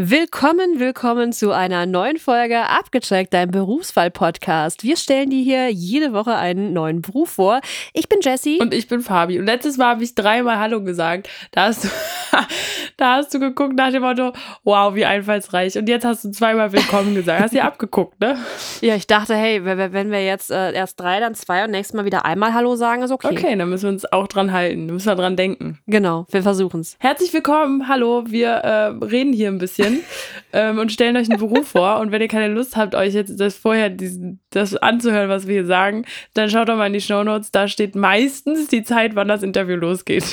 Willkommen, willkommen zu einer neuen Folge Abgecheckt, dein Berufswahl-Podcast. Wir stellen dir hier jede Woche einen neuen Beruf vor. Ich bin Jessie. Und ich bin Fabi. Und letztes Mal habe ich dreimal Hallo gesagt. Da hast, du, da hast du geguckt nach dem Motto, wow, wie einfallsreich. Und jetzt hast du zweimal Willkommen gesagt. Hast du ja abgeguckt, ne? Ja, ich dachte, hey, wenn wir jetzt äh, erst drei, dann zwei und nächstes Mal wieder einmal Hallo sagen, ist okay. Okay, dann müssen wir uns auch dran halten. Müssen wir dran denken. Genau, wir versuchen es. Herzlich willkommen, hallo. Wir äh, reden hier ein bisschen ähm, und stellen euch einen Beruf vor. Und wenn ihr keine Lust habt, euch jetzt das vorher diesen, das anzuhören, was wir hier sagen, dann schaut doch mal in die Shownotes. Da steht meistens die Zeit, wann das Interview losgeht.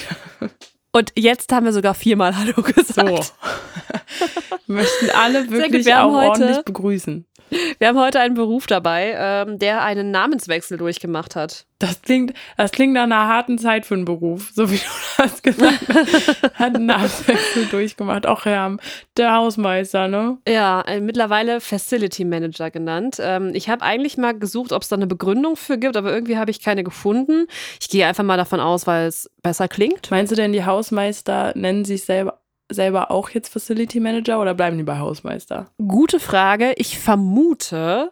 Und jetzt haben wir sogar viermal Hallo gesagt. So. Wir möchten alle wirklich auch ordentlich begrüßen. Wir haben heute einen Beruf dabei, ähm, der einen Namenswechsel durchgemacht hat. Das klingt, das klingt nach einer harten Zeit für einen Beruf, so wie du das gesagt hast. Hat einen Namenswechsel durchgemacht. Auch Herr, der Hausmeister, ne? Ja, äh, mittlerweile Facility Manager genannt. Ähm, ich habe eigentlich mal gesucht, ob es da eine Begründung für gibt, aber irgendwie habe ich keine gefunden. Ich gehe einfach mal davon aus, weil es besser klingt. Meinst du denn, die Hausmeister nennen sich selber selber auch jetzt Facility Manager oder bleiben die bei Hausmeister? Gute Frage. Ich vermute,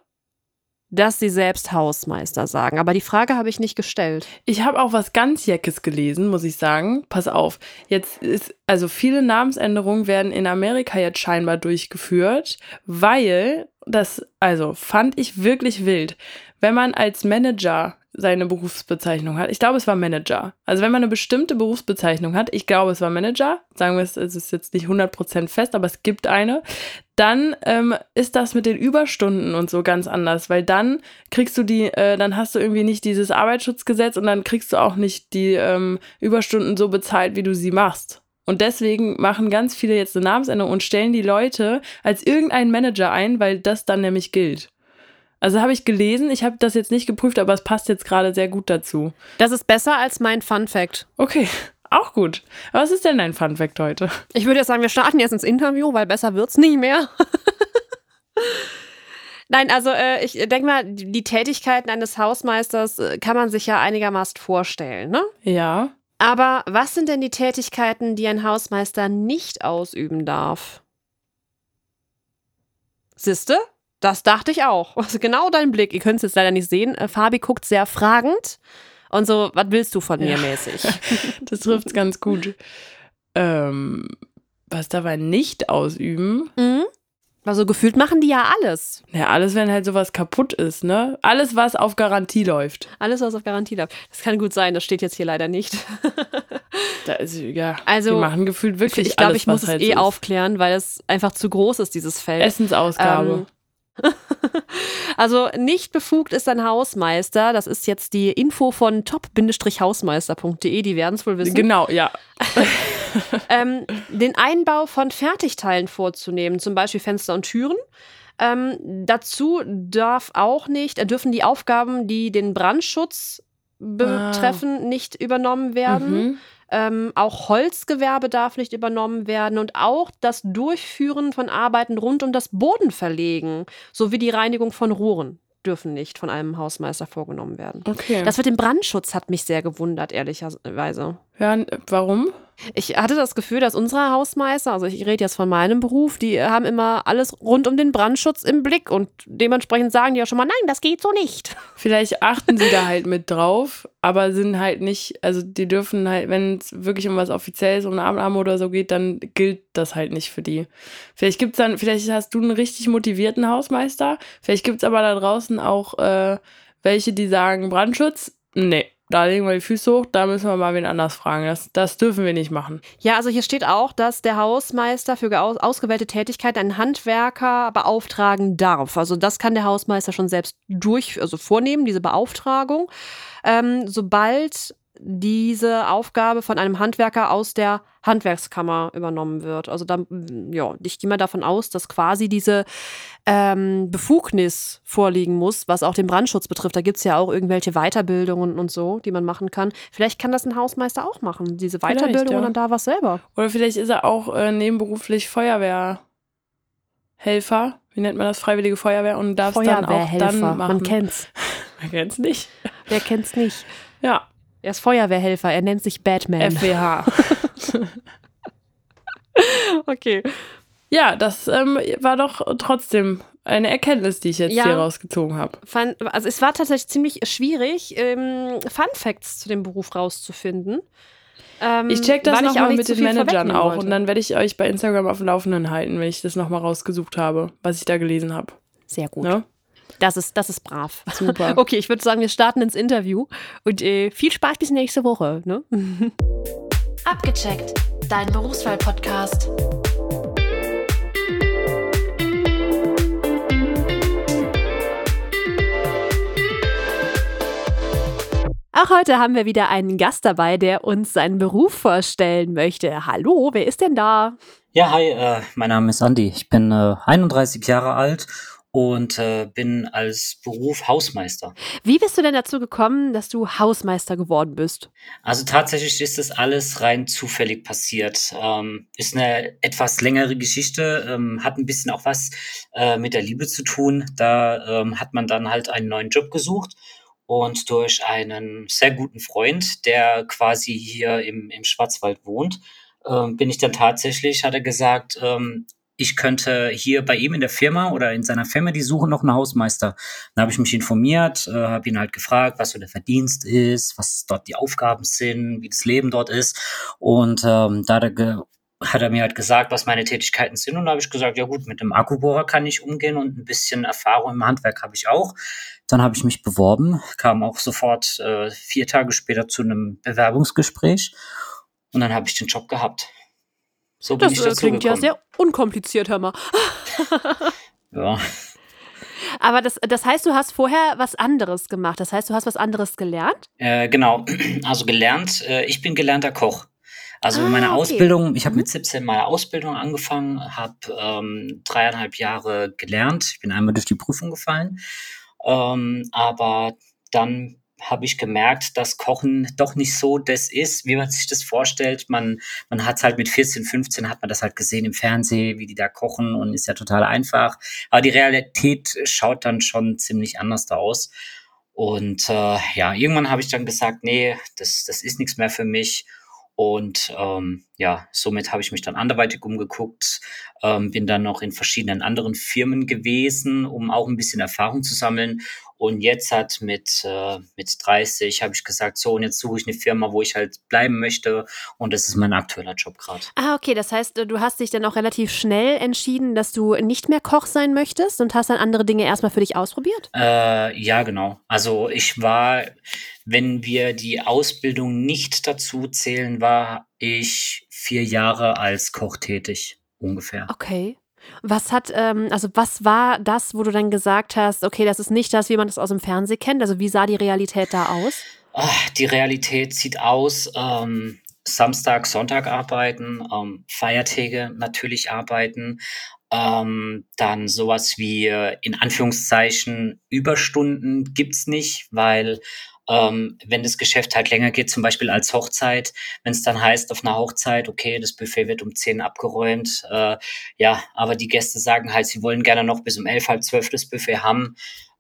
dass sie selbst Hausmeister sagen. Aber die Frage habe ich nicht gestellt. Ich habe auch was ganz Jeckes gelesen, muss ich sagen. Pass auf. Jetzt ist, also viele Namensänderungen werden in Amerika jetzt scheinbar durchgeführt, weil das, also fand ich wirklich wild. Wenn man als Manager seine Berufsbezeichnung hat. Ich glaube, es war Manager. Also wenn man eine bestimmte Berufsbezeichnung hat, ich glaube, es war Manager, sagen wir es, es ist jetzt nicht 100% fest, aber es gibt eine, dann ähm, ist das mit den Überstunden und so ganz anders, weil dann kriegst du die, äh, dann hast du irgendwie nicht dieses Arbeitsschutzgesetz und dann kriegst du auch nicht die ähm, Überstunden so bezahlt, wie du sie machst. Und deswegen machen ganz viele jetzt eine Namensänderung und stellen die Leute als irgendeinen Manager ein, weil das dann nämlich gilt. Also habe ich gelesen, ich habe das jetzt nicht geprüft, aber es passt jetzt gerade sehr gut dazu. Das ist besser als mein Fun Fact. Okay, auch gut. Was ist denn dein Fun Fact heute? Ich würde jetzt sagen, wir starten jetzt ins Interview, weil besser wird's nie mehr. Nein, also äh, ich denke mal, die Tätigkeiten eines Hausmeisters äh, kann man sich ja einigermaßen vorstellen, ne? Ja. Aber was sind denn die Tätigkeiten, die ein Hausmeister nicht ausüben darf? Siste? Das dachte ich auch. Also genau dein Blick. Ihr könnt es jetzt leider nicht sehen. Äh, Fabi guckt sehr fragend und so, was willst du von mir ja. mäßig? das trifft es ganz gut. Ähm, was dabei nicht ausüben? Mhm. Also gefühlt machen die ja alles. Ja, alles, wenn halt sowas kaputt ist, ne? Alles, was auf Garantie läuft. Alles, was auf Garantie läuft. Das kann gut sein, das steht jetzt hier leider nicht. da ist, ja, also, die machen gefühlt wirklich Ich glaube, ich muss es halt eh so aufklären, weil es einfach zu groß ist, dieses Feld. Essensausgabe. Ähm, also nicht befugt ist ein Hausmeister. Das ist jetzt die Info von top-hausmeister.de. Die werden es wohl wissen. Genau, ja. ähm, den Einbau von Fertigteilen vorzunehmen, zum Beispiel Fenster und Türen. Ähm, dazu darf auch nicht, dürfen die Aufgaben, die den Brandschutz betreffen, ah. nicht übernommen werden. Mhm. Ähm, auch Holzgewerbe darf nicht übernommen werden und auch das Durchführen von Arbeiten rund um das Bodenverlegen sowie die Reinigung von Rohren dürfen nicht von einem Hausmeister vorgenommen werden. Okay. Das mit dem Brandschutz hat mich sehr gewundert, ehrlicherweise. Ja, warum? Ich hatte das Gefühl, dass unsere Hausmeister, also ich rede jetzt von meinem Beruf, die haben immer alles rund um den Brandschutz im Blick und dementsprechend sagen die ja schon mal, nein, das geht so nicht. Vielleicht achten sie da halt mit drauf, aber sind halt nicht, also die dürfen halt, wenn es wirklich um was Offizielles, um eine Abnahme oder so geht, dann gilt das halt nicht für die. Vielleicht gibt's dann, vielleicht hast du einen richtig motivierten Hausmeister, vielleicht gibt es aber da draußen auch äh, welche, die sagen, Brandschutz, nee, da legen wir die Füße hoch, da müssen wir mal wen anders fragen. Das, das dürfen wir nicht machen. Ja, also hier steht auch, dass der Hausmeister für ausgewählte Tätigkeit einen Handwerker beauftragen darf. Also das kann der Hausmeister schon selbst durch, also vornehmen, diese Beauftragung. Ähm, sobald diese Aufgabe von einem Handwerker aus der Handwerkskammer übernommen wird. Also da, ja, ich gehe mal davon aus, dass quasi diese ähm, Befugnis vorliegen muss, was auch den Brandschutz betrifft. Da gibt es ja auch irgendwelche Weiterbildungen und so, die man machen kann. Vielleicht kann das ein Hausmeister auch machen, diese Weiterbildung ja. und dann da was selber. Oder vielleicht ist er auch äh, nebenberuflich Feuerwehrhelfer. Wie nennt man das? Freiwillige Feuerwehr und darf es dann auch dann machen. Man kennt's. man kennt's nicht. Wer kennt's nicht? Ja. Er ist Feuerwehrhelfer, er nennt sich Batman. FWH. okay. Ja, das ähm, war doch trotzdem eine Erkenntnis, die ich jetzt Ja. hier rausgezogen habe. Also es war tatsächlich ziemlich schwierig, ähm, Fun Facts zu dem Beruf rauszufinden. Ähm, Ich check das nochmal mit den Managern auch wollte. und dann werde ich euch bei Instagram auf dem Laufenden halten, wenn ich das nochmal rausgesucht habe, was ich da gelesen habe. Sehr gut. Ne? Das ist, das ist brav. Super. Okay, ich würde sagen, wir starten ins Interview und äh, viel Spaß bis nächste Woche. Ne? Abgecheckt, dein Berufswahl-Podcast. Auch heute haben wir wieder einen Gast dabei, der uns seinen Beruf vorstellen möchte. Hallo, wer ist denn da? Ja, hi, äh, mein Name ist Andi. Ich bin äh, 31 Jahre alt und äh, bin als Beruf Hausmeister. Wie bist du denn dazu gekommen, dass du Hausmeister geworden bist? Also tatsächlich ist das alles rein zufällig passiert. Ähm, ist eine etwas längere Geschichte, ähm, hat ein bisschen auch was äh, mit der Liebe zu tun. Da ähm, hat man dann halt einen neuen Job gesucht und durch einen sehr guten Freund, der quasi hier im, im Schwarzwald wohnt, ähm, bin ich dann tatsächlich, hat er gesagt, ähm, ich könnte hier bei ihm in der Firma oder in seiner Firma, die suchen noch einen Hausmeister. Dann habe ich mich informiert, äh, habe ihn halt gefragt, was so der Verdienst ist, was dort die Aufgaben sind, wie das Leben dort ist. Und ähm, da hat er, mir halt gesagt, was meine Tätigkeiten sind. Und da habe ich gesagt, ja gut, mit dem Akkubohrer kann ich umgehen und ein bisschen Erfahrung im Handwerk habe ich auch. Dann habe ich mich beworben, kam auch sofort äh, vier Tage später zu einem Bewerbungsgespräch und dann habe ich den Job gehabt. So bin Das ich äh, klingt ja sehr unkompliziert, hör mal. ja. Aber das, das heißt, du hast vorher was anderes gemacht. Das heißt, du hast was anderes gelernt? Äh, genau, also gelernt, äh, ich bin gelernter Koch. Also Ah, meine okay. Ausbildung, ich habe Mhm. mit 17 meine Ausbildung angefangen, habe ähm, dreieinhalb Jahre gelernt. Ich bin einmal durch die Prüfung gefallen, ähm, aber dann habe ich gemerkt, dass Kochen doch nicht so das ist, wie man sich das vorstellt. Man, man hat halt mit 14, 15 hat man das halt gesehen im Fernsehen, wie die da kochen und ist ja total einfach. Aber die Realität schaut dann schon ziemlich anders da aus. Und äh, ja, irgendwann habe ich dann gesagt, nee, das, das ist nichts mehr für mich. Und ähm, ja, somit habe ich mich dann anderweitig umgeguckt, ähm, bin dann noch in verschiedenen anderen Firmen gewesen, um auch ein bisschen Erfahrung zu sammeln. Und jetzt hat mit, äh, mit 30 habe ich gesagt, so, und jetzt suche ich eine Firma, wo ich halt bleiben möchte. Und das ist mein aktueller Job gerade. Ah, okay. Das heißt, äh, du hast dich dann auch relativ schnell entschieden, dass du nicht mehr Koch sein möchtest und hast dann andere Dinge erstmal für dich ausprobiert? Äh, ja, genau. Also ich war, wenn wir die Ausbildung nicht dazu zählen, war ich vier Jahre als Koch tätig, ungefähr. Okay. Was hat, ähm, also was war das, wo du dann gesagt hast, okay, das ist nicht das, wie man das aus dem Fernsehen kennt? Also wie sah die Realität da aus? Ah, Die Realität sieht aus, ähm, Samstag, Sonntag arbeiten, ähm, Feiertage natürlich arbeiten, ähm, dann sowas wie äh, in Anführungszeichen Überstunden gibt's nicht, weil ähm, wenn das Geschäft halt länger geht, zum Beispiel als Hochzeit, wenn es dann heißt auf einer Hochzeit, okay, das Buffet wird um 10 abgeräumt, äh, ja, aber die Gäste sagen halt, sie wollen gerne noch bis um 11, halb 12 das Buffet haben,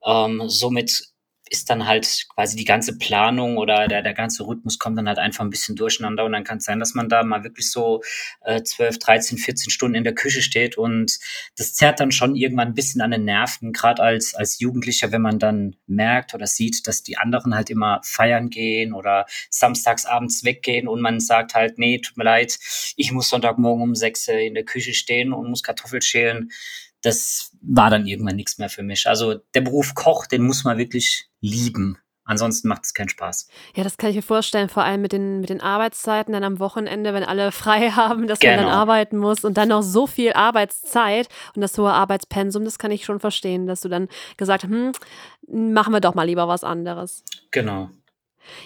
ähm, somit ist dann halt quasi die ganze Planung oder der, der ganze Rhythmus kommt dann halt einfach ein bisschen durcheinander und dann kann es sein, dass man da mal wirklich so äh, 12, 13, 14 Stunden in der Küche steht und das zerrt dann schon irgendwann ein bisschen an den Nerven, gerade als, als Jugendlicher, wenn man dann merkt oder sieht, dass die anderen halt immer feiern gehen oder samstags abends weggehen und man sagt halt, nee, tut mir leid, ich muss Sonntagmorgen um sechs äh, in der Küche stehen und muss Kartoffel schälen. Das war dann irgendwann nichts mehr für mich. Also der Beruf Koch, den muss man wirklich lieben. Ansonsten macht es keinen Spaß. Ja, das kann ich mir vorstellen, vor allem mit den, mit den Arbeitszeiten dann am Wochenende, wenn alle frei haben, dass man dann Genau. arbeiten muss und dann noch so viel Arbeitszeit und das hohe Arbeitspensum, das kann ich schon verstehen, dass du dann gesagt hast, hm, machen wir doch mal lieber was anderes. Genau.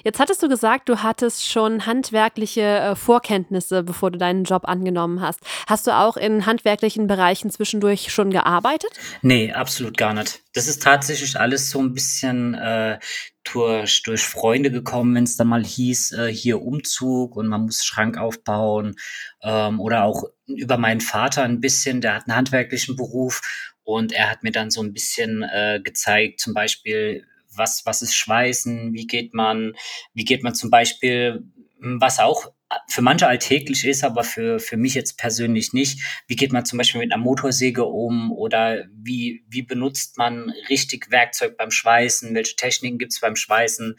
Jetzt hattest du gesagt, du hattest schon handwerkliche äh, Vorkenntnisse, bevor du deinen Job angenommen hast. Hast du auch in handwerklichen Bereichen zwischendurch schon gearbeitet? Nee, absolut gar nicht. Das ist tatsächlich alles so ein bisschen äh, durch, durch Freunde gekommen, wenn es dann mal hieß, äh, hier Umzug und man muss Schrank aufbauen. Ähm, oder auch über meinen Vater ein bisschen, der hat einen handwerklichen Beruf und er hat mir dann so ein bisschen äh, gezeigt, zum Beispiel, was, was ist Schweißen, wie geht man, wie geht man zum Beispiel, was auch für manche alltäglich ist, aber für, für mich jetzt persönlich nicht. Wie geht man zum Beispiel mit einer Motorsäge um oder wie, wie benutzt man richtig Werkzeug beim Schweißen? Welche Techniken gibt's beim Schweißen?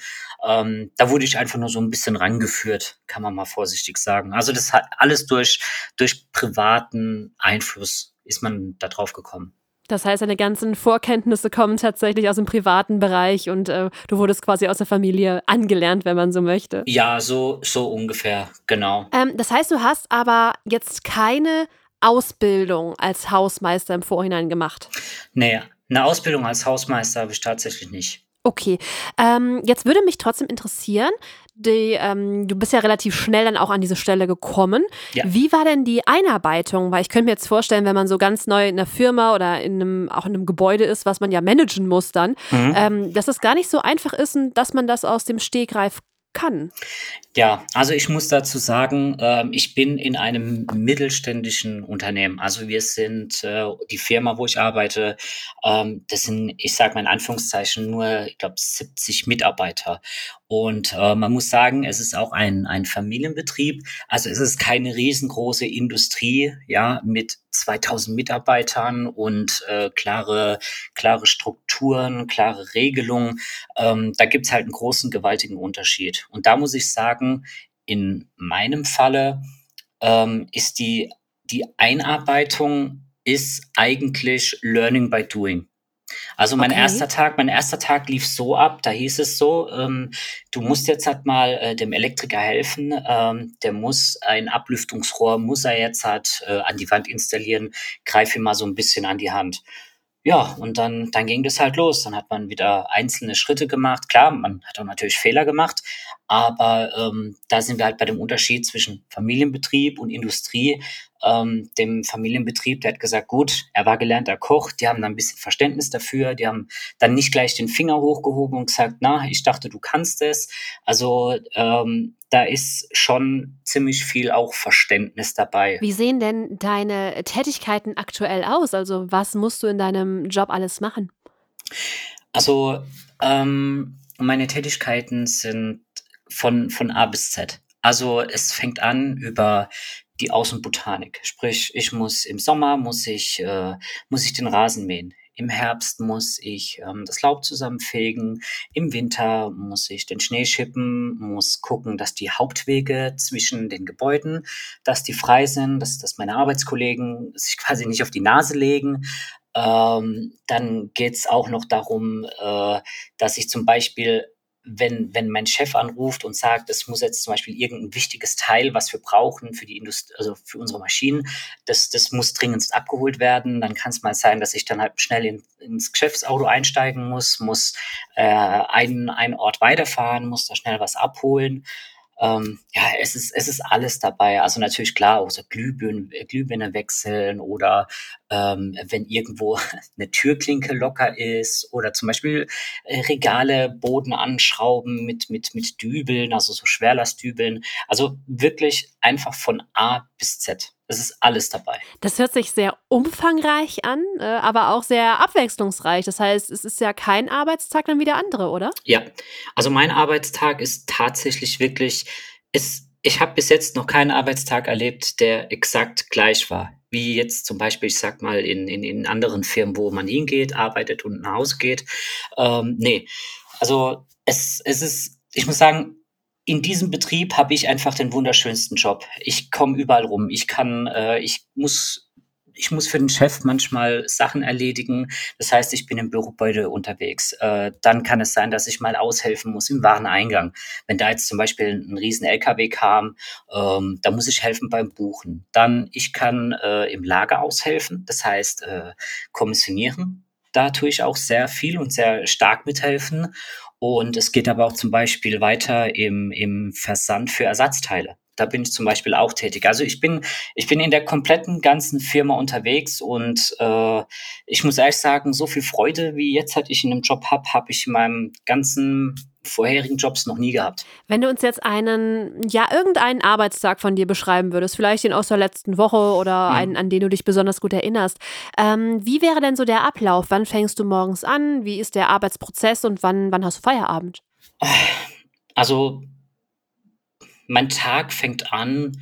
Ähm, da wurde ich einfach nur so ein bisschen rangeführt, kann man mal vorsichtig sagen. Also das hat alles durch, durch privaten Einfluss ist man da drauf gekommen. Das heißt, deine ganzen Vorkenntnisse kommen tatsächlich aus dem privaten Bereich und äh, du wurdest quasi aus der Familie angelernt, wenn man so möchte. Ja, so, so ungefähr, genau. Ähm, das heißt, du hast aber jetzt keine Ausbildung als Hausmeister im Vorhinein gemacht? Nee, eine Ausbildung als Hausmeister habe ich tatsächlich nicht. Okay, ähm, jetzt würde mich trotzdem interessieren, die, ähm, du bist ja relativ schnell dann auch an diese Stelle gekommen. Ja. Wie war denn die Einarbeitung? Weil ich könnte mir jetzt vorstellen, wenn man so ganz neu in einer Firma oder in einem, auch in einem Gebäude ist, was man ja managen muss dann, Mhm. ähm, dass es gar nicht so einfach ist und dass man das aus dem Stegreif kann. Ja, also ich muss dazu sagen, ähm, ich bin in einem mittelständischen Unternehmen. Also wir sind äh, die Firma, wo ich arbeite, ähm, das sind, ich sage mal in Anführungszeichen, nur, ich glaube, 70 Mitarbeiter. Und äh, man muss sagen, es ist auch ein, ein Familienbetrieb. Also es ist keine riesengroße Industrie, ja, mit 2000 Mitarbeitern und äh, klare, klare Strukturen, klare Regelungen. Ähm, da gibt's halt einen großen, gewaltigen Unterschied. Und da muss ich sagen, in meinem Falle ähm, ist die, die Einarbeitung ist eigentlich Learning by Doing. Also mein Okay. erster Tag, mein erster Tag lief so ab, da hieß es so, ähm, du musst jetzt halt mal äh, dem Elektriker helfen, ähm, der muss ein Ablüftungsrohr, muss er jetzt halt äh, an die Wand installieren, greif ihm mal so ein bisschen an die Hand. Ja, und dann, dann ging das halt los. Dann hat man wieder einzelne Schritte gemacht. Klar, man hat auch natürlich Fehler gemacht, aber ähm, da sind wir halt bei dem Unterschied zwischen Familienbetrieb und Industrie. Ähm, dem Familienbetrieb, der hat gesagt, gut, er war gelernter Koch, die haben dann ein bisschen Verständnis dafür, die haben dann nicht gleich den Finger hochgehoben und gesagt, na, ich dachte, du kannst es. Also ähm, da ist schon ziemlich viel auch Verständnis dabei. Wie sehen denn deine Tätigkeiten aktuell aus? Also was musst du in deinem Job alles machen? Also ähm, meine Tätigkeiten sind von, von A bis Z. Also es fängt an über die Außenbotanik. Sprich, ich muss im Sommer muss ich, äh, muss ich den Rasen mähen. Im Herbst muss ich ähm, das Laub zusammenfegen. Im Winter muss ich den Schnee schippen, muss gucken, dass die Hauptwege zwischen den Gebäuden, dass die frei sind, dass, dass meine Arbeitskollegen sich quasi nicht auf die Nase legen. Ähm, dann geht's auch noch darum, äh, dass ich zum Beispiel, wenn, wenn mein Chef anruft und sagt, es muss jetzt zum Beispiel irgendein wichtiges Teil, was wir brauchen für die Industrie, also für unsere Maschinen, das, das muss dringend abgeholt werden, dann kann es mal sein, dass ich dann halt schnell in, ins Geschäftsauto einsteigen muss, muss äh, einen, einen Ort weiterfahren, muss da schnell was abholen. Ähm, ja, es ist, es ist alles dabei. Also natürlich klar, auch so Glühbirnen, Glühbirne wechseln oder ähm, wenn irgendwo eine Türklinke locker ist oder zum Beispiel äh, Regale, Boden anschrauben mit, mit, mit Dübeln, also so Schwerlastdübeln. Also wirklich einfach von A bis Z. Es ist alles dabei. Das hört sich sehr umfangreich an, äh, aber auch sehr abwechslungsreich. Das heißt, es ist ja kein Arbeitstag dann wie der andere, oder? Ja, also mein Arbeitstag ist tatsächlich wirklich, ist, ich habe bis jetzt noch keinen Arbeitstag erlebt, der exakt gleich war. Wie jetzt zum Beispiel, ich sag mal, in, in, in anderen Firmen, wo man hingeht, arbeitet und nach Hause geht. Ähm, nee, also es, es ist, ich muss sagen, in diesem Betrieb habe ich einfach den wunderschönsten Job. Ich komme überall rum. Ich kann, äh, ich muss ich muss für den Chef manchmal Sachen erledigen. Das heißt, ich bin im Bürogebäude unterwegs. Äh, dann kann es sein, dass ich mal aushelfen muss im Wareneingang. Wenn da jetzt zum Beispiel ein riesen LKW kam, ähm, da muss ich helfen beim Buchen. Dann, ich kann äh, im Lager aushelfen, das heißt äh, kommissionieren. Da tue ich auch sehr viel und sehr stark mithelfen. Und es geht aber auch zum Beispiel weiter im, im Versand für Ersatzteile. Da bin ich zum Beispiel auch tätig. Also ich bin, ich bin in der kompletten ganzen Firma unterwegs und äh, ich muss ehrlich sagen, so viel Freude, wie jetzt halt ich in einem Job habe, habe ich in meinem ganzen vorherigen Jobs noch nie gehabt. Wenn du uns jetzt einen, ja, irgendeinen Arbeitstag von dir beschreiben würdest, vielleicht den aus der letzten Woche oder Mhm. einen, an den du dich besonders gut erinnerst, ähm, wie wäre denn so der Ablauf? Wann fängst du morgens an? Wie ist der Arbeitsprozess und wann, wann hast du Feierabend? Also mein Tag fängt an,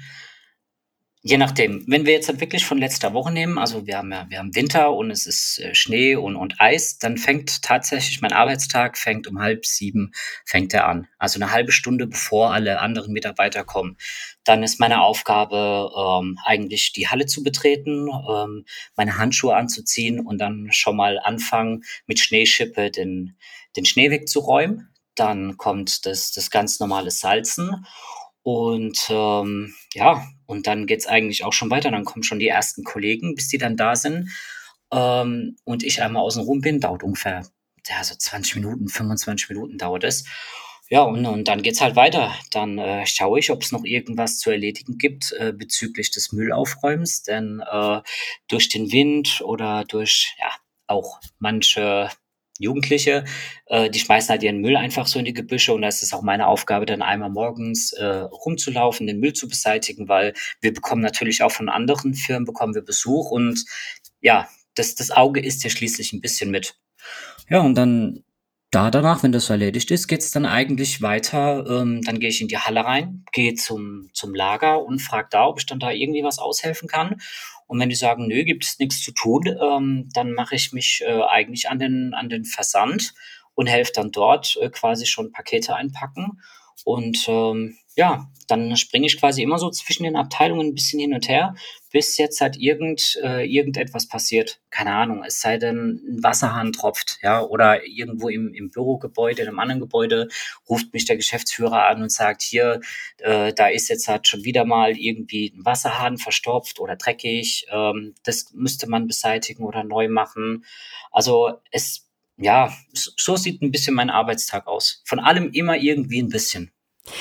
Je nachdem. Wenn wir jetzt halt wirklich von letzter Woche nehmen, also wir haben ja, wir haben Winter und es ist äh, Schnee und, und Eis, dann fängt tatsächlich mein Arbeitstag fängt um halb sieben fängt er an. Also eine halbe Stunde bevor alle anderen Mitarbeiter kommen. Dann ist meine Aufgabe ähm, eigentlich die Halle zu betreten, ähm, meine Handschuhe anzuziehen und dann schon mal anfangen mit Schneeschippe den, den Schnee wegzuräumen. Dann kommt das, das ganz normale Salzen und ähm, ja, und dann geht's eigentlich auch schon weiter. Dann kommen schon die ersten Kollegen, bis die dann da sind. Ähm, und ich einmal außen rum bin, dauert ungefähr ja, so 20 Minuten, 25 Minuten dauert es. Ja, und, und dann geht's halt weiter. Dann äh, schaue ich, ob es noch irgendwas zu erledigen gibt äh, bezüglich des Müllaufräumens. Denn äh, durch den Wind oder durch ja auch manche Jugendliche, äh, die schmeißen halt ihren Müll einfach so in die Gebüsche und da ist es auch meine Aufgabe, dann einmal morgens äh, rumzulaufen, den Müll zu beseitigen, weil wir bekommen natürlich auch von anderen Firmen bekommen wir Besuch und ja, das, das Auge ist ja schließlich ein bisschen mit. Ja, und dann da danach, wenn das erledigt ist, geht's dann eigentlich weiter. Ähm, dann gehe ich in die Halle rein, gehe zum, zum Lager und frage da, ob ich dann da irgendwie was aushelfen kann. Und wenn die sagen, nö, gibt es nichts zu tun, ähm, dann mache ich mich äh, eigentlich an den, an den Versand und helfe dann dort äh, quasi schon Pakete einpacken. Und ähm, ja, dann springe ich quasi immer so zwischen den Abteilungen ein bisschen hin und her, bis jetzt halt irgend, äh, irgendetwas passiert. Keine Ahnung, es sei denn, ein Wasserhahn tropft, ja, oder irgendwo im, im Bürogebäude, in einem anderen Gebäude, ruft mich der Geschäftsführer an und sagt, hier, äh, da ist jetzt halt schon wieder mal irgendwie ein Wasserhahn verstopft oder dreckig, ähm, das müsste man beseitigen oder neu machen. Also es, ja, so sieht ein bisschen mein Arbeitstag aus. Von allem immer irgendwie ein bisschen.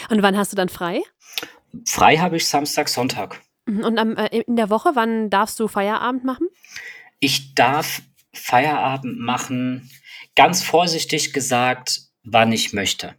Und wann hast du dann frei? Frei habe ich Samstag, Sonntag. Mhm, und am, äh, in der Woche, wann darfst du Feierabend machen? Ich darf Feierabend machen, ganz vorsichtig gesagt, wann ich möchte.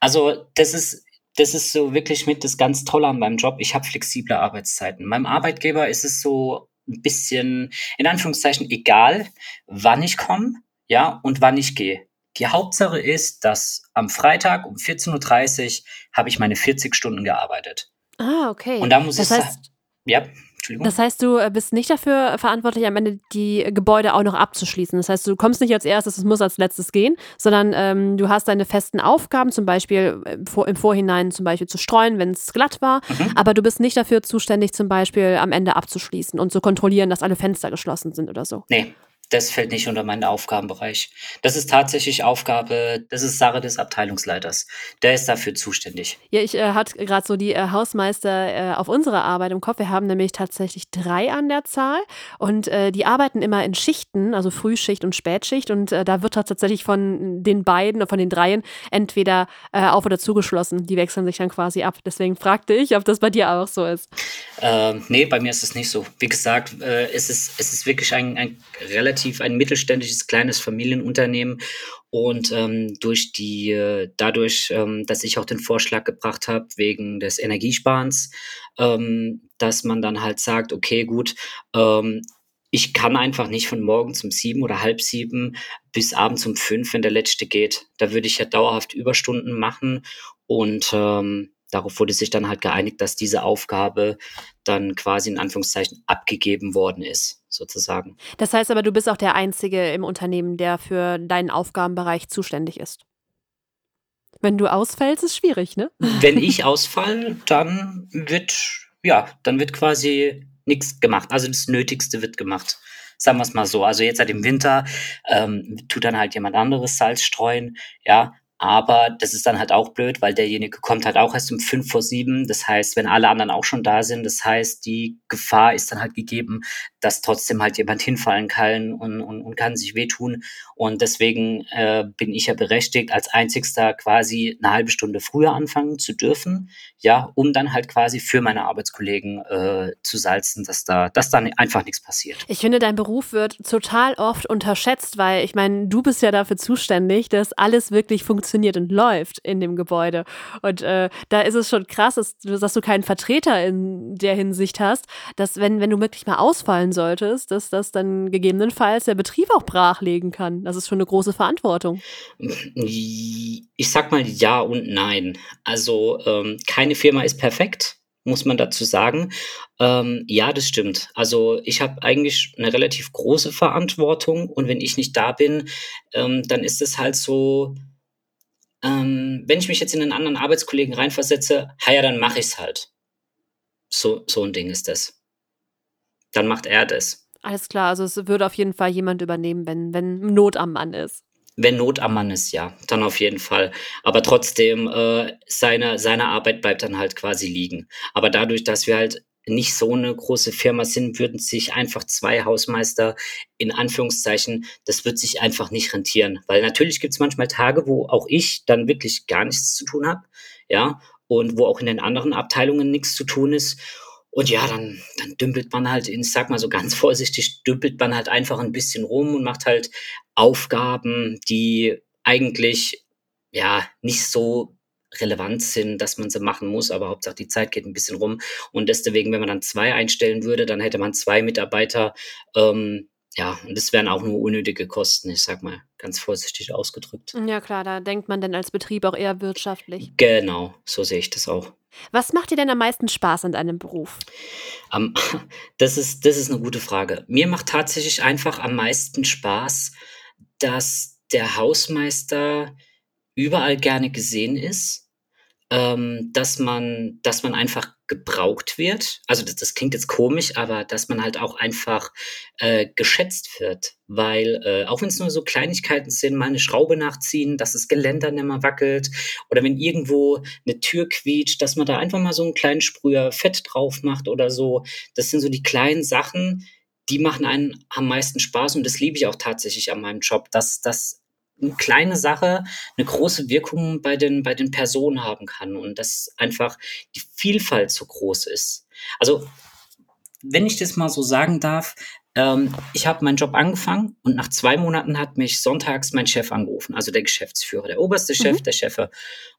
Also das ist, das ist so wirklich mit das ganz Tolle an meinem Job. Ich habe flexible Arbeitszeiten. Meinem Arbeitgeber ist es so ein bisschen, in Anführungszeichen, egal, wann ich komme, ja, und wann ich gehe. Die Hauptsache ist, dass am Freitag um 14.30 Uhr habe ich meine 40 Stunden gearbeitet. Ah, okay. Und da muss das ich heißt, ja, Entschuldigung. Das heißt, du äh, bist nicht dafür verantwortlich, am Ende die Gebäude auch noch abzuschließen. Das heißt, du kommst nicht als erstes, es muss als letztes gehen, sondern ähm, du hast deine festen Aufgaben, zum Beispiel äh, im Vorhinein zum Beispiel zu streuen, wenn es glatt war, mhm. aber du bist nicht dafür zuständig, zum Beispiel am Ende abzuschließen und zu kontrollieren, dass alle Fenster geschlossen sind oder so. Nee, das fällt nicht unter meinen Aufgabenbereich. Das ist tatsächlich Aufgabe, das ist Sache des Abteilungsleiters. Der ist dafür zuständig. Ja, ich äh, hatte gerade so die äh, Hausmeister äh, auf unserer Arbeit im Kopf. Wir haben nämlich tatsächlich drei an der Zahl und äh, die arbeiten immer in Schichten, also Frühschicht und Spätschicht und äh, da wird tatsächlich von den beiden, von den dreien entweder äh, auf- oder zugeschlossen. Die wechseln sich dann quasi ab. Deswegen fragte ich, ob das bei dir auch so ist. Ähm, nee, bei mir ist es nicht so. Wie gesagt, es, ist, es ist wirklich ein, ein relativ relativ ein mittelständisches kleines Familienunternehmen und ähm, durch die, äh, dadurch, ähm, dass ich auch den Vorschlag gebracht habe wegen des Energiesparens, ähm, dass man dann halt sagt, okay, gut, ähm, ich kann einfach nicht von morgens um sieben oder halb sieben bis abends um fünf, wenn der letzte geht. Da würde ich ja dauerhaft Überstunden machen und ähm, darauf wurde sich dann halt geeinigt, dass diese Aufgabe dann quasi in Anführungszeichen abgegeben worden ist, sozusagen. Das heißt aber, du bist auch der Einzige im Unternehmen, der für deinen Aufgabenbereich zuständig ist. Wenn du ausfällst, ist schwierig, ne? Wenn ich ausfall, dann wird, ja, dann wird quasi nichts gemacht. Also das Nötigste wird gemacht. Sagen wir es mal so. Also jetzt seit dem Winter ähm, tut dann halt jemand anderes Salz streuen, ja, aber das ist dann halt auch blöd, weil derjenige kommt halt auch erst um fünf vor sieben. Das heißt, wenn alle anderen auch schon da sind, das heißt, die Gefahr ist dann halt gegeben, dass trotzdem halt jemand hinfallen kann und, und, und kann sich wehtun. Und deswegen äh, bin ich ja berechtigt, als einzigster quasi eine halbe Stunde früher anfangen zu dürfen, ja, um dann halt quasi für meine Arbeitskollegen äh, zu salzen, dass da, dass dann einfach nichts passiert. Ich finde, dein Beruf wird total oft unterschätzt, weil ich meine, du bist ja dafür zuständig, dass alles wirklich funktioniert und läuft in dem Gebäude. Und äh, da ist es schon krass, dass, dass, du keinen Vertreter in der Hinsicht hast, dass wenn, wenn du wirklich mal ausfallen solltest, dass das dann gegebenenfalls der Betrieb auch brachlegen kann. Das ist schon eine große Verantwortung. Ich sag mal ja und nein. Also ähm, keine Firma ist perfekt, muss man dazu sagen. Ähm, ja, das stimmt. Also ich habe eigentlich eine relativ große Verantwortung und wenn ich nicht da bin, ähm, dann ist es halt so, ähm, wenn ich mich jetzt in einen anderen Arbeitskollegen reinversetze, ja, dann mache ich es halt. So, so ein Ding ist das. Dann macht er das. Alles klar, also es würde auf jeden Fall jemand übernehmen, wenn, wenn Not am Mann ist. Wenn Not am Mann ist, ja, dann auf jeden Fall. Aber trotzdem, äh, seine, seine Arbeit bleibt dann halt quasi liegen. Aber dadurch, dass wir halt nicht so eine große Firma sind, würden sich einfach zwei Hausmeister in Anführungszeichen, das wird sich einfach nicht rentieren. Weil natürlich gibt es manchmal Tage, wo auch ich dann wirklich gar nichts zu tun habe, ja, und wo auch in den anderen Abteilungen nichts zu tun ist. Und ja, dann, dann dümpelt man halt, ich sag mal so ganz vorsichtig, dümpelt man halt einfach ein bisschen rum und macht halt Aufgaben, die eigentlich ja nicht so relevant sind, dass man sie machen muss, aber Hauptsache die Zeit geht ein bisschen rum. Und deswegen, wenn man dann zwei einstellen würde, dann hätte man zwei Mitarbeiter. Ähm, ja, und das wären auch nur unnötige Kosten, ich sag mal ganz vorsichtig ausgedrückt. Ja klar, da denkt man dann als Betrieb auch eher wirtschaftlich. Genau, so sehe ich das auch. Was macht dir denn am meisten Spaß an deinem Beruf? Um, das, ist, das ist eine gute Frage. Mir macht tatsächlich einfach am meisten Spaß, dass der Hausmeister überall gerne gesehen ist ähm, dass man, dass man einfach gebraucht wird. Also das, das, klingt jetzt komisch, aber dass man halt auch einfach äh, geschätzt wird, weil äh, auch wenn es nur so Kleinigkeiten sind, mal eine Schraube nachziehen, dass das Geländer nicht mehr wackelt oder wenn irgendwo eine Tür quietscht, dass man da einfach mal so einen kleinen Sprüher Fett drauf macht oder so. Das sind so die kleinen Sachen, die machen einen am meisten Spaß und das liebe ich auch tatsächlich an meinem Job, dass das eine kleine Sache eine große Wirkung bei den, bei den Personen haben kann und dass einfach die Vielfalt so groß ist. Also, wenn ich das mal so sagen darf, ähm, ich habe meinen Job angefangen und nach zwei Monaten hat mich sonntags mein Chef angerufen, also der Geschäftsführer, der oberste Chef, mhm. der Chef.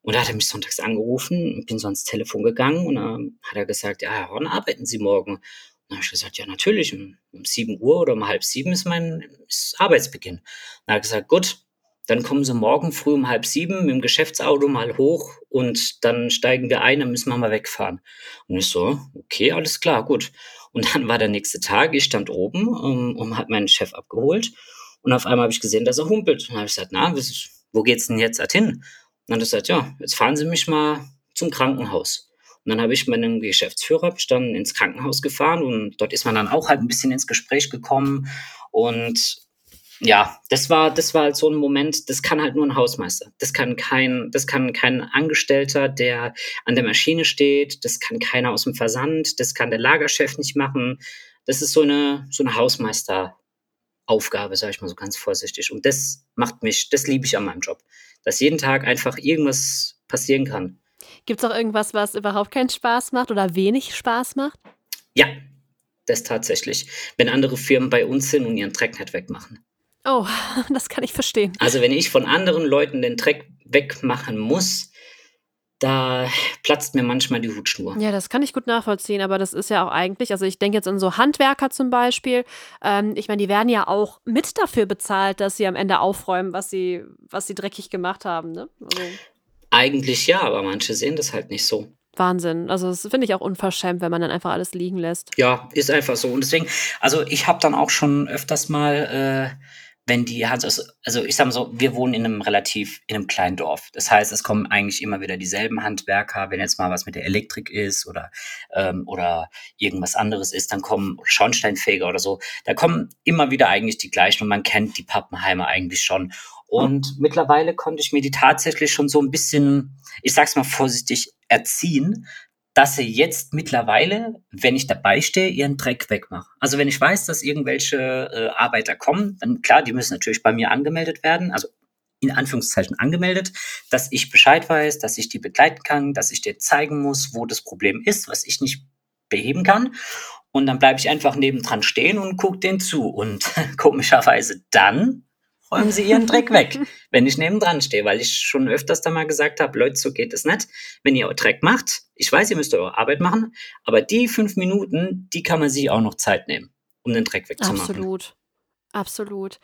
Und da hat er mich sonntags angerufen, bin so ans Telefon gegangen und dann hat er gesagt, ja, Herr Horn, arbeiten Sie morgen? dann habe ich gesagt, ja, natürlich, um, um 7 Uhr oder um halb sieben ist mein ist Arbeitsbeginn. Dann hat er gesagt, gut, dann kommen sie morgen früh um halb sieben mit dem Geschäftsauto mal hoch und dann steigen wir ein, dann müssen wir mal wegfahren. Und ich so, okay, alles klar, gut. Und dann war der nächste Tag, ich stand oben um, und hat meinen Chef abgeholt. Und auf einmal habe ich gesehen, dass er humpelt. Und dann habe ich gesagt, na, wo geht's denn jetzt hin? Und dann hat er gesagt, ja, jetzt fahren Sie mich mal zum Krankenhaus. Und dann habe ich meinen Geschäftsführer ich dann ins Krankenhaus gefahren und dort ist man dann auch halt ein bisschen ins Gespräch gekommen. Und ja, das war, das war halt so ein Moment, das kann halt nur ein Hausmeister. Das kann kein, das kann kein Angestellter, der an der Maschine steht, das kann keiner aus dem Versand, das kann der Lagerchef nicht machen. Das ist so eine, so eine Hausmeisteraufgabe, sage ich mal so ganz vorsichtig. Und das macht mich, das liebe ich an meinem Job. Dass jeden Tag einfach irgendwas passieren kann. Gibt es auch irgendwas, was überhaupt keinen Spaß macht oder wenig Spaß macht? Ja, das tatsächlich. Wenn andere Firmen bei uns sind und ihren Dreck nicht wegmachen. Oh, das kann ich verstehen. Also wenn ich von anderen Leuten den Dreck wegmachen muss, da platzt mir manchmal die Hutschnur. Ja, das kann ich gut nachvollziehen, aber das ist ja auch eigentlich, also ich denke jetzt an so Handwerker zum Beispiel. Ähm, ich meine, die werden ja auch mit dafür bezahlt, dass sie am Ende aufräumen, was sie, was sie dreckig gemacht haben. Ne? Also. Eigentlich ja, aber manche sehen das halt nicht so. Wahnsinn. Also das finde ich auch unverschämt, wenn man dann einfach alles liegen lässt. Ja, ist einfach so. Und deswegen, also ich habe dann auch schon öfters mal äh, wenn die also, also ich sag mal so, wir wohnen in einem relativ, in einem kleinen Dorf. Das heißt, es kommen eigentlich immer wieder dieselben Handwerker, wenn jetzt mal was mit der Elektrik ist oder, ähm, oder irgendwas anderes ist, dann kommen Schornsteinfeger oder so, da kommen immer wieder eigentlich die gleichen und man kennt die Pappenheimer eigentlich schon. Und mittlerweile konnte ich mir die tatsächlich schon so ein bisschen, ich sag's mal vorsichtig, erziehen, dass sie jetzt mittlerweile, wenn ich dabei stehe, ihren Dreck wegmachen. Also wenn ich weiß, dass irgendwelche äh, Arbeiter kommen, dann klar, die müssen natürlich bei mir angemeldet werden, also in Anführungszeichen angemeldet, dass ich Bescheid weiß, dass ich die begleiten kann, dass ich dir zeigen muss, wo das Problem ist, was ich nicht beheben kann. Und dann bleibe ich einfach nebendran stehen und gucke den zu. Und komischerweise dann räumen Sie Ihren Dreck weg, wenn ich nebendran stehe, weil ich schon öfters da mal gesagt habe, Leute, so geht es nicht. Wenn ihr Dreck macht, ich weiß, ihr müsst eure Arbeit machen, aber die fünf Minuten, die kann man sich auch noch Zeit nehmen. um den Dreck wegzumachen. Absolut. Absolut.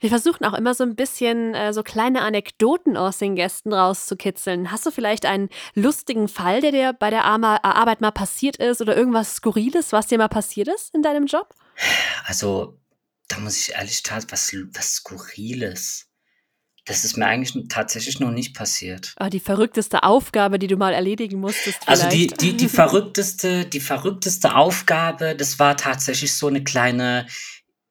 Wir versuchen auch immer so ein bisschen äh, so kleine Anekdoten aus den Gästen rauszukitzeln. Hast du vielleicht einen lustigen Fall, der dir bei der Arbeit mal passiert ist oder irgendwas Skurriles, was dir mal passiert ist in deinem Job? Also, da muss ich ehrlich sagen, was, was Skurriles. Das ist mir eigentlich tatsächlich noch nicht passiert. Ah, die verrückteste Aufgabe, die du mal erledigen musstest. Also die, vielleicht. die, die verrückteste, die verrückteste Aufgabe, das war tatsächlich so eine kleine,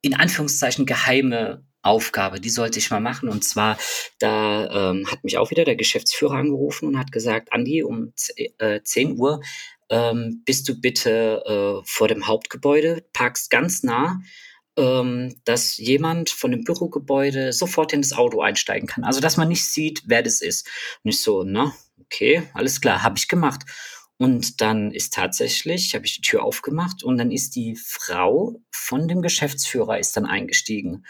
in Anführungszeichen geheime Aufgabe, die sollte ich mal machen. Und zwar, da ähm, hat mich auch wieder der Geschäftsführer angerufen und hat gesagt, Andi, um äh, 10 Uhr ähm, bist du bitte äh, vor dem Hauptgebäude, parkst ganz nah, dass jemand von dem Bürogebäude sofort in das Auto einsteigen kann. Also, dass man nicht sieht, wer das ist. Und ich so, na, okay, alles klar, habe ich gemacht. Und dann ist tatsächlich, habe ich die Tür aufgemacht und dann ist die Frau von dem Geschäftsführer ist dann eingestiegen.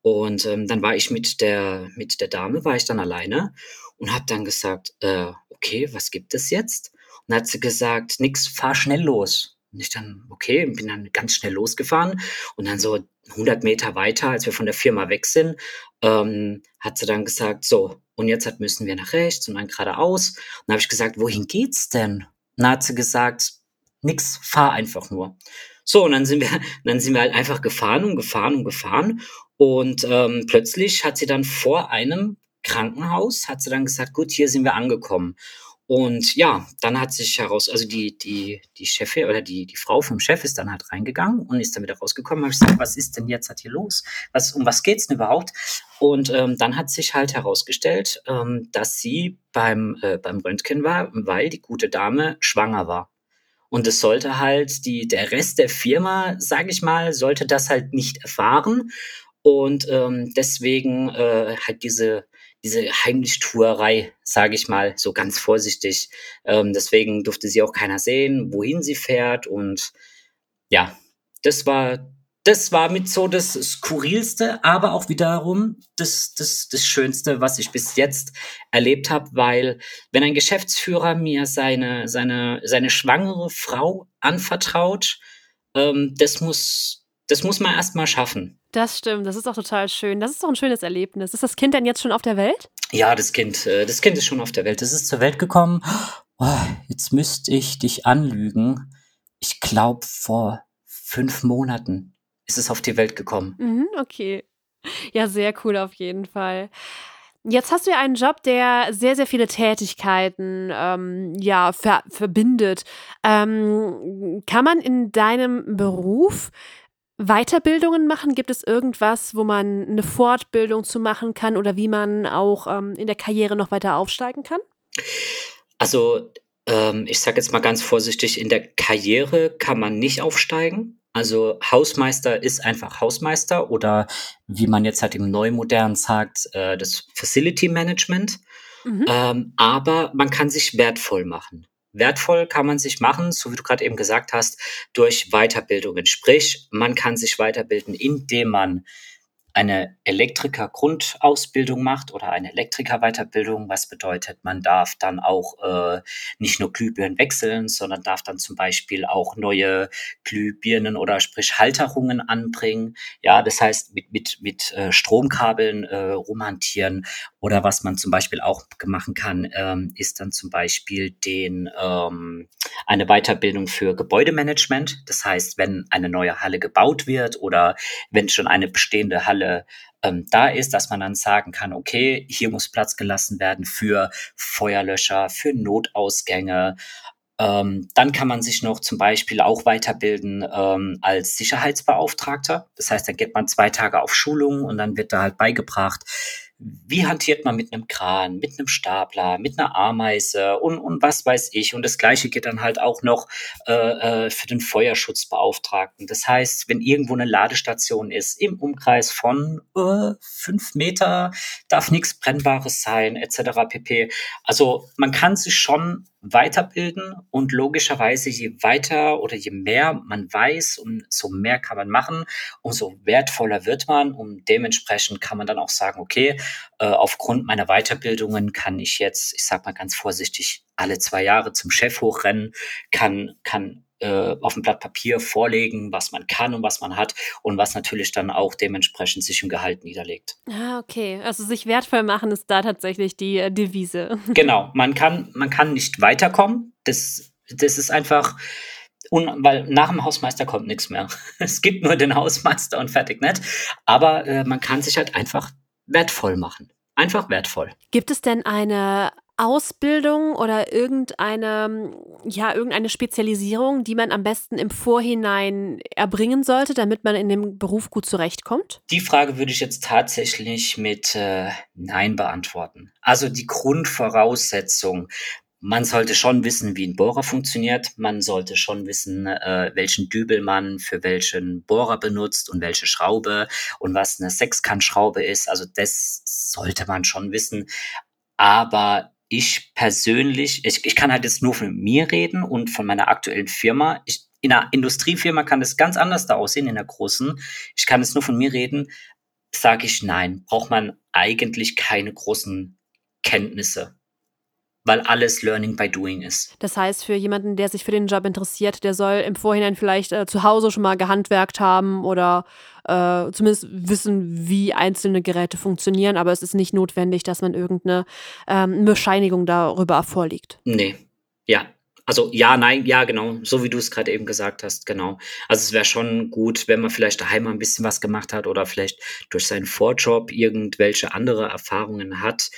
Und ähm, dann war ich mit der, mit der Dame, war ich dann alleine und habe dann gesagt, äh, okay, was gibt es jetzt? Und dann hat sie gesagt, nix, fahr schnell los. Und ich dann, okay, bin dann ganz schnell losgefahren und dann so 100 Meter weiter, als wir von der Firma weg sind, ähm, hat sie dann gesagt, so, und jetzt halt müssen wir nach rechts und dann geradeaus. Und dann habe ich gesagt, wohin geht's denn? Und dann hat sie gesagt, nix, fahr einfach nur. So, und dann sind wir, dann sind wir halt einfach gefahren und gefahren und gefahren. Und ähm, plötzlich hat sie dann vor einem Krankenhaus, hat sie dann gesagt, gut, hier sind wir angekommen. Und ja, dann hat sich heraus, also die, die, die Chefin oder die, die Frau vom Chef ist dann halt reingegangen und ist dann wieder rausgekommen. Habe ich gesagt, was ist denn jetzt halt hier los? Was, um was geht's denn überhaupt? Und ähm, dann hat sich halt herausgestellt, ähm, dass sie beim, äh, beim Röntgen war, weil die gute Dame schwanger war. Und es sollte halt die, der Rest der Firma, sage ich mal, sollte das halt nicht erfahren. Und ähm, deswegen äh, halt diese, diese Heimlichtuerei, sage ich mal, so ganz vorsichtig. Ähm, deswegen durfte sie auch keiner sehen, wohin sie fährt. Und ja, das war, das war mit so das Skurrilste, aber auch wiederum das, das, das Schönste, was ich bis jetzt erlebt habe, weil wenn ein Geschäftsführer mir seine, seine, seine schwangere Frau anvertraut, ähm, das muss, das muss man erst mal schaffen. Das stimmt, das ist auch total schön. Das ist doch ein schönes Erlebnis. Ist das Kind denn jetzt schon auf der Welt? Ja, das Kind, äh, das Kind ist schon auf der Welt. Das ist zur Welt gekommen. Oh, jetzt müsste ich dich anlügen. Ich glaube, vor fünf Monaten ist es auf die Welt gekommen. Mhm, okay. Ja, sehr cool auf jeden Fall. Jetzt hast du ja einen Job, der sehr, sehr viele Tätigkeiten ähm, ja, ver verbindet. Ähm, kann man in deinem Beruf Weiterbildungen machen? Gibt es irgendwas, wo man eine Fortbildung zu machen kann oder wie man auch ähm, in der Karriere noch weiter aufsteigen kann? Also, ähm, ich sage jetzt mal ganz vorsichtig, in der Karriere kann man nicht aufsteigen. Also Hausmeister ist einfach Hausmeister oder wie man jetzt halt im Neumodern sagt, äh, das Facility Management. Mhm. Ähm, aber man kann sich wertvoll machen. Wertvoll kann man sich machen, so wie du gerade eben gesagt hast, durch Weiterbildungen. Sprich, man kann sich weiterbilden, indem man eine Elektriker-Grundausbildung macht oder eine Elektriker-Weiterbildung, was bedeutet, man darf dann auch äh, nicht nur Glühbirnen wechseln, sondern darf dann zum Beispiel auch neue Glühbirnen oder sprich Halterungen anbringen. Ja, das heißt mit, mit, mit äh, Stromkabeln äh, rumhantieren oder was man zum Beispiel auch machen kann, ähm, ist dann zum Beispiel den ähm, eine Weiterbildung für Gebäudemanagement. Das heißt, wenn eine neue Halle gebaut wird oder wenn schon eine bestehende Halle ähm, da ist, dass man dann sagen kann, okay, hier muss Platz gelassen werden für Feuerlöscher, für Notausgänge. Ähm, dann kann man sich noch zum Beispiel auch weiterbilden ähm, als Sicherheitsbeauftragter. Das heißt, dann geht man zwei Tage auf Schulung und dann wird da halt beigebracht, wie hantiert man mit einem Kran, mit einem Stapler, mit einer Ameise und, und was weiß ich. Und das Gleiche geht dann halt auch noch äh, äh, für den Feuerschutzbeauftragten. Das heißt, wenn irgendwo eine Ladestation ist, im Umkreis von äh, fünf Meter, darf nichts Brennbares sein, etc. pp. Also man kann sich schon weiterbilden und logischerweise je weiter oder je mehr man weiß, umso mehr kann man machen, umso wertvoller wird man und dementsprechend kann man dann auch sagen, okay, äh, aufgrund meiner Weiterbildungen kann ich jetzt, ich sag mal ganz vorsichtig, alle zwei Jahre zum Chef hochrennen, kann, kann äh, auf dem Blatt Papier vorlegen, was man kann und was man hat und was natürlich dann auch dementsprechend sich im Gehalt niederlegt. Ah, okay. Also sich wertvoll machen ist da tatsächlich die äh, Devise. Genau, man kann, man kann nicht weiterkommen. Das, das ist einfach, und, weil nach dem Hausmeister kommt nichts mehr. Es gibt nur den Hausmeister und fertig nicht. Aber äh, man kann sich halt einfach wertvoll machen. Einfach wertvoll. Gibt es denn eine Ausbildung oder irgendeine, ja, irgendeine Spezialisierung, die man am besten im Vorhinein erbringen sollte, damit man in dem Beruf gut zurechtkommt? Die Frage würde ich jetzt tatsächlich mit äh, Nein beantworten. Also die Grundvoraussetzung, man sollte schon wissen, wie ein Bohrer funktioniert. Man sollte schon wissen, äh, welchen Dübel man für welchen Bohrer benutzt und welche Schraube und was eine Sechskantschraube ist. Also das sollte man schon wissen. Aber ich persönlich, ich, ich kann halt jetzt nur von mir reden und von meiner aktuellen Firma. Ich, in einer Industriefirma kann das ganz anders da aussehen, in der großen. Ich kann jetzt nur von mir reden. Sage ich nein, braucht man eigentlich keine großen Kenntnisse weil alles Learning by Doing ist. Das heißt, für jemanden, der sich für den Job interessiert, der soll im Vorhinein vielleicht äh, zu Hause schon mal gehandwerkt haben oder äh, zumindest wissen, wie einzelne Geräte funktionieren, aber es ist nicht notwendig, dass man irgendeine ähm, Bescheinigung darüber vorliegt. Nee, ja. Also ja, nein, ja, genau, so wie du es gerade eben gesagt hast, genau. Also es wäre schon gut, wenn man vielleicht daheim mal ein bisschen was gemacht hat oder vielleicht durch seinen Vorjob irgendwelche andere Erfahrungen hat.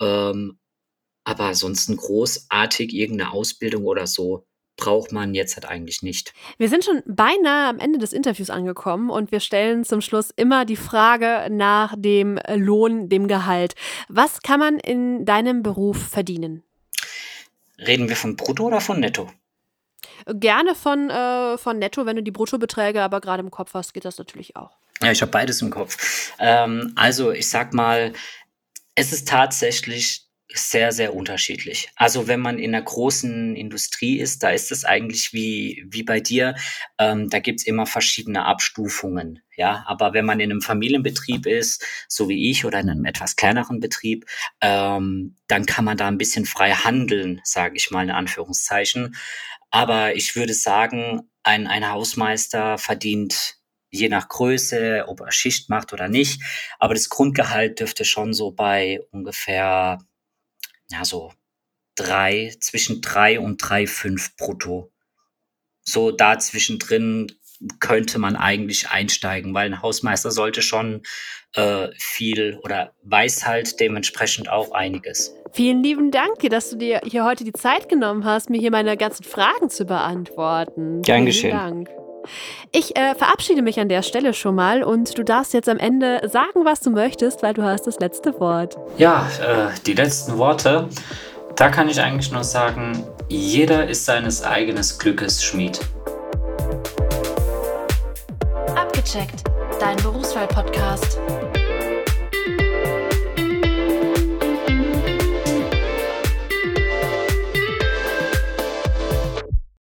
Ähm, aber ansonsten großartig irgendeine Ausbildung oder so braucht man jetzt halt eigentlich nicht. Wir sind schon beinahe am Ende des Interviews angekommen und wir stellen zum Schluss immer die Frage nach dem Lohn, dem Gehalt. Was kann man in deinem Beruf verdienen? Reden wir von Brutto oder von Netto? Gerne von, äh, von Netto, wenn du die Bruttobeträge aber gerade im Kopf hast, geht das natürlich auch. Ja, ich habe beides im Kopf. Ähm, also ich sag mal, es ist tatsächlich sehr, sehr unterschiedlich. Also wenn man in einer großen Industrie ist, da ist es eigentlich wie, wie bei dir, ähm, da gibt's immer verschiedene Abstufungen. Ja, aber wenn man in einem Familienbetrieb ist, so wie ich, oder in einem etwas kleineren Betrieb, ähm, dann kann man da ein bisschen frei handeln, sage ich mal in Anführungszeichen. Aber ich würde sagen, ein, ein Hausmeister verdient je nach Größe, ob er Schicht macht oder nicht. Aber das Grundgehalt dürfte schon so bei ungefähr ja, so drei, zwischen drei und drei, fünf brutto. So da zwischendrin könnte man eigentlich einsteigen, weil ein Hausmeister sollte schon äh, viel oder weiß halt dementsprechend auch einiges. Vielen lieben Dank, dass du dir hier heute die Zeit genommen hast, mir hier meine ganzen Fragen zu beantworten. Gern geschehen. Vielen Dank. Ich äh, verabschiede mich an der Stelle schon mal und du darfst jetzt am Ende sagen, was du möchtest, weil du hast das letzte Wort. Ja, äh, die letzten Worte. Da kann ich eigentlich nur sagen, jeder ist seines eigenen Glückes Schmied. Abgecheckt, dein Berufswahl-Podcast.